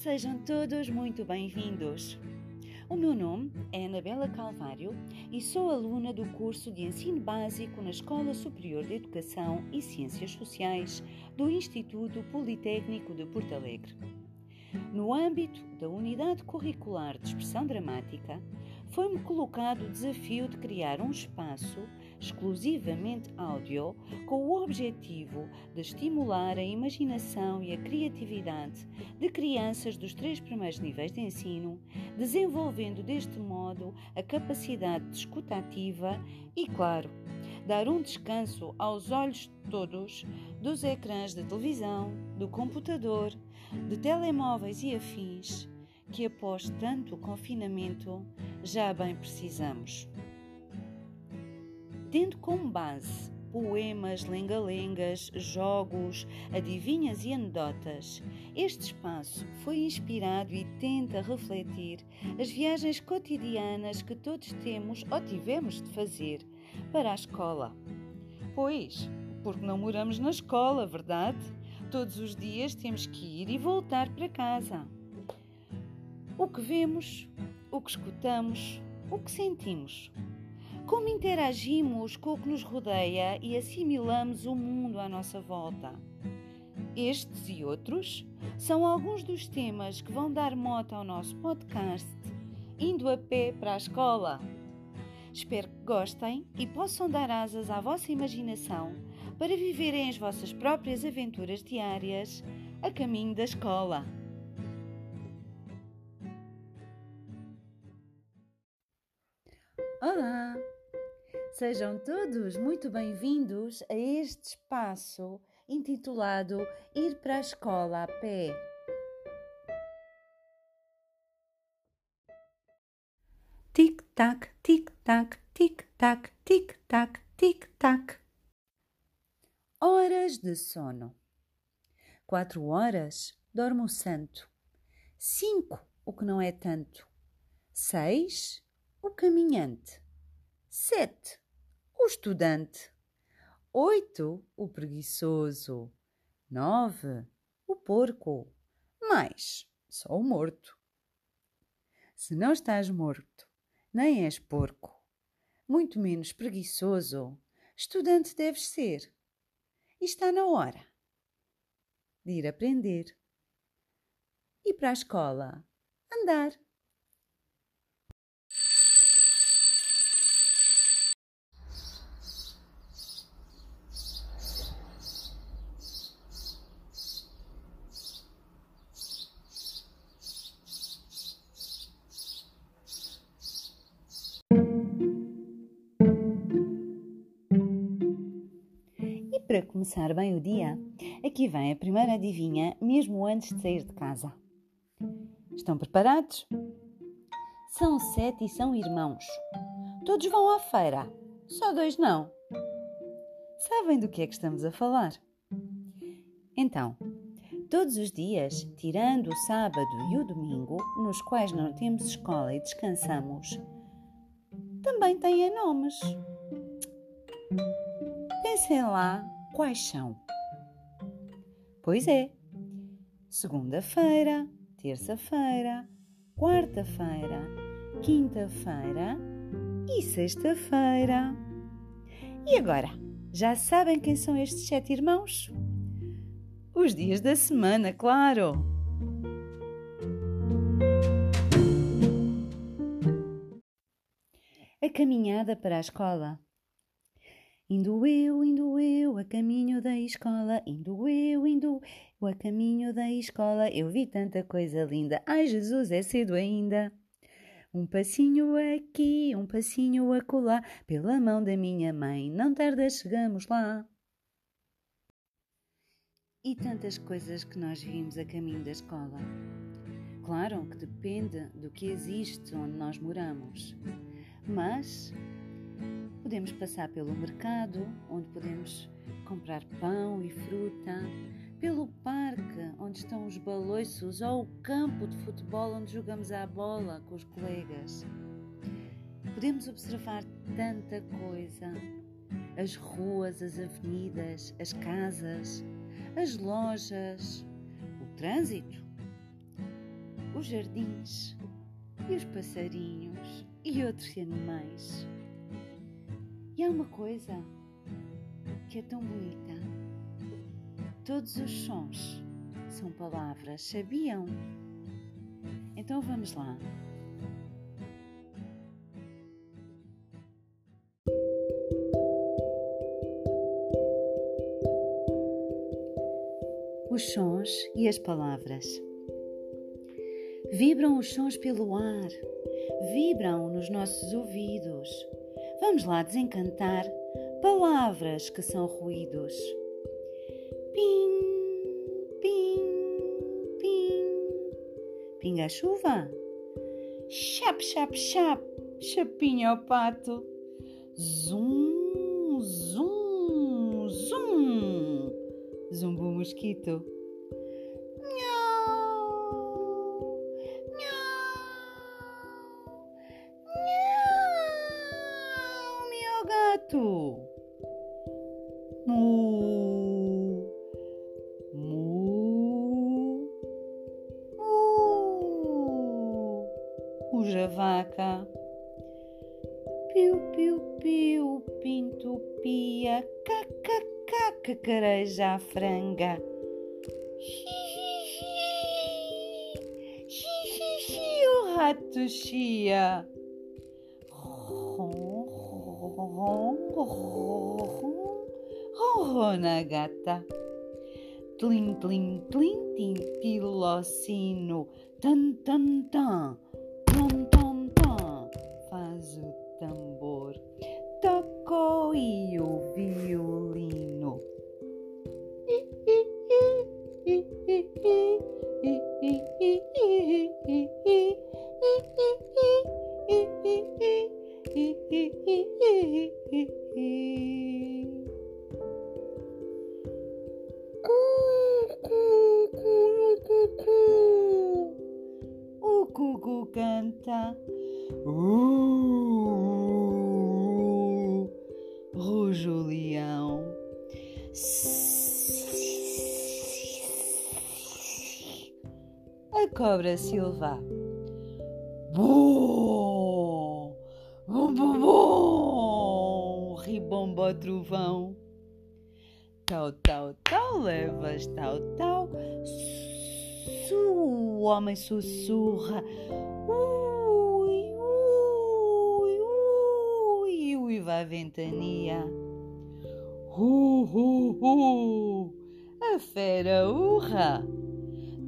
Sejam todos muito bem-vindos. O meu nome é Anabela Calvário e sou aluna do curso de Ensino Básico na Escola Superior de Educação e Ciências Sociais do Instituto Politécnico de Porto Alegre. No âmbito da Unidade Curricular de Expressão Dramática, foi-me colocado o desafio de criar um espaço exclusivamente áudio com o objetivo de estimular a imaginação e a criatividade de crianças dos três primeiros níveis de ensino, desenvolvendo deste modo a capacidade de escuta ativa e, claro, dar um descanso aos olhos todos dos ecrãs de televisão, do computador, de telemóveis e afins que após tanto confinamento já bem precisamos. Tendo como base poemas, lenga-lengas, jogos, adivinhas e anedotas. Este espaço foi inspirado e tenta refletir as viagens cotidianas que todos temos ou tivemos de fazer para a escola. Pois, porque não moramos na escola, verdade? Todos os dias temos que ir e voltar para casa. O que vemos, o que escutamos, o que sentimos. Como interagimos com o que nos rodeia e assimilamos o mundo à nossa volta. Estes e outros são alguns dos temas que vão dar moto ao nosso podcast Indo a Pé para a Escola. Espero que gostem e possam dar asas à vossa imaginação para viverem as vossas próprias aventuras diárias a caminho da escola. Sejam todos muito bem-vindos a este espaço intitulado Ir para a Escola a Pé. Tic-tac, tic-tac, tic-tac, tic-tac, tic-tac. Horas de sono. Quatro horas dorme o santo. Cinco, o que não é tanto. Seis, o caminhante. Sete, o estudante. Oito, o preguiçoso. Nove, o porco. Mais, só o morto. Se não estás morto, nem és porco, muito menos preguiçoso, estudante deves ser. E está na hora de ir aprender. E para a escola, andar. Para começar bem o dia, aqui vem a primeira adivinha, mesmo antes de sair de casa. Estão preparados? São sete e são irmãos. Todos vão à feira, só dois não. Sabem do que é que estamos a falar? Então, todos os dias, tirando o sábado e o domingo, nos quais não temos escola e descansamos, também têm nomes. Pensem lá quais são. Pois é, segunda-feira, terça-feira, quarta-feira, quinta-feira e sexta-feira. E agora, já sabem quem são estes sete irmãos? Os dias da semana, claro! A caminhada para a escola. Indo eu, indo eu a caminho da escola, indo eu, indo eu a caminho da escola, eu vi tanta coisa linda, ai Jesus, é cedo ainda. Um passinho aqui, um passinho acolá, pela mão da minha mãe, não tarda chegamos lá. E tantas coisas que nós vimos a caminho da escola. Claro que depende do que existe onde nós moramos, mas Podemos passar pelo mercado, onde podemos comprar pão e fruta, pelo parque, onde estão os baloiços, ou o campo de futebol, onde jogamos à bola com os colegas. Podemos observar tanta coisa: as ruas, as avenidas, as casas, as lojas, o trânsito, os jardins e os passarinhos e outros animais. E há uma coisa que é tão bonita. Todos os sons são palavras, sabiam? Então vamos lá. Os sons e as palavras. Vibram os sons pelo ar, vibram nos nossos ouvidos. Vamos lá desencantar palavras que são ruídos. Pim, pim, pim. Pinga a chuva. Chap, chap, chap. Chapinha ao pato. Zum, zum, zum. Zumbo mosquito. Pinto, pia, cacaca, cacareja a franga. Xixi, o rato chia. Ronrona gata. Tlim, tlim, tlim, tintilocino. Tan, tan, tan. Tom, tom, tom. Faz o. Tocou e o violino. O cucu canta. Uh, o leão. A cobra silva. Bom, bom, bom, bom, ribomba trovão. Tal, tal, tal, levas, tal, tal. Su, o homem sussurra. Ui, uiva a ventania. Hu, hu, hu, a fera urra.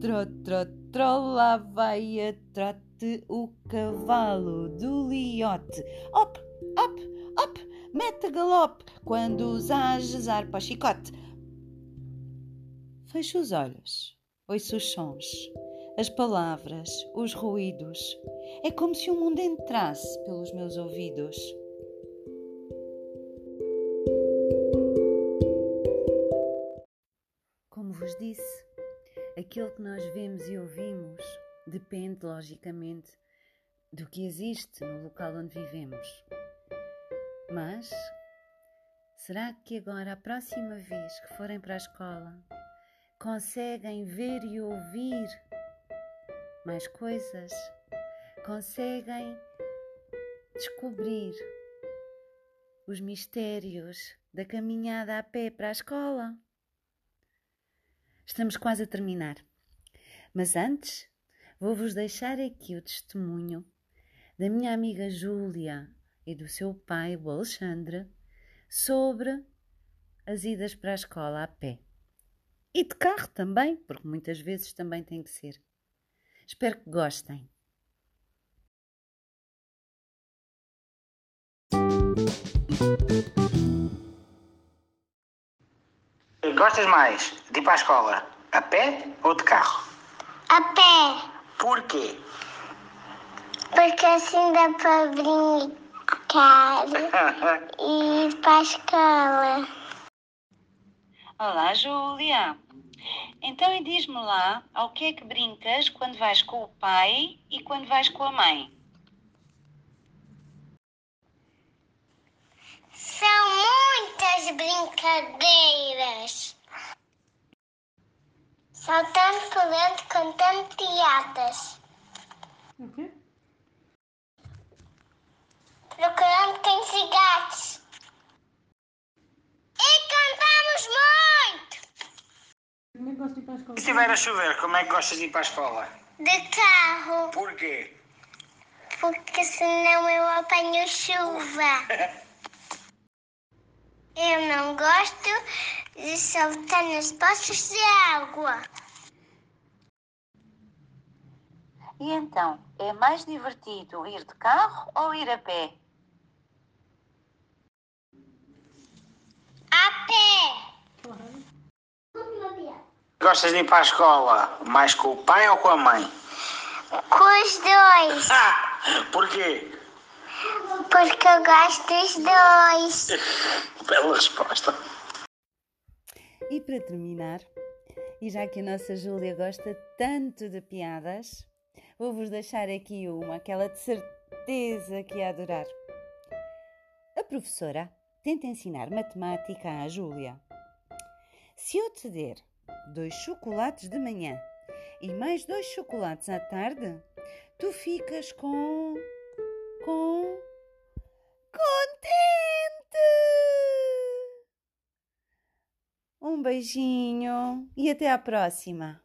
Tro, tro, tro, lá vai a trote o cavalo do liote. Op, op, op, mete galope quando os ages arpa chicote. Fecho os olhos, ouço os sons, as palavras, os ruídos. É como se o mundo entrasse pelos meus ouvidos. Aquilo que nós vemos e ouvimos depende, logicamente, do que existe no local onde vivemos. Mas será que agora, a próxima vez que forem para a escola, conseguem ver e ouvir mais coisas? Conseguem descobrir os mistérios da caminhada a pé para a escola? Estamos quase a terminar. Mas antes, vou-vos deixar aqui o testemunho da minha amiga Júlia e do seu pai, o Alexandre, sobre as idas para a escola a pé. E de carro também, porque muitas vezes também tem que ser. Espero que gostem. Gostas mais de ir para a escola a pé ou de carro? A pé, Porquê? porque assim dá para brincar e ir para a escola. Olá, Júlia. Então, e diz-me lá, ao que é que brincas quando vais com o pai e quando vais com a mãe? São muitas brincadeiras. Saltando pulando, cantando piadas. O quê? Procurando cães e gatos. E cantamos muito! Como é que gosto de ir para a escola? Se estiver a chover, como é que gostas de ir para a escola? De carro, Porquê? porque senão eu apanho chuva. Eu não gosto de saltar nas poças de água. E então, é mais divertido ir de carro ou ir a pé? A pé. Claro. Gostas de ir para a escola mais com o pai ou com a mãe? Com os dois. Ah, porquê? Porque eu gosto dos dois. Bela resposta. E para terminar, e já que a nossa Júlia gosta tanto de piadas, vou-vos deixar aqui uma, aquela de certeza que ia adorar. A professora tenta ensinar matemática à Júlia. Se eu te der dois chocolates de manhã e mais dois chocolates à tarde, tu ficas com. Com. contente! Um beijinho e até à próxima!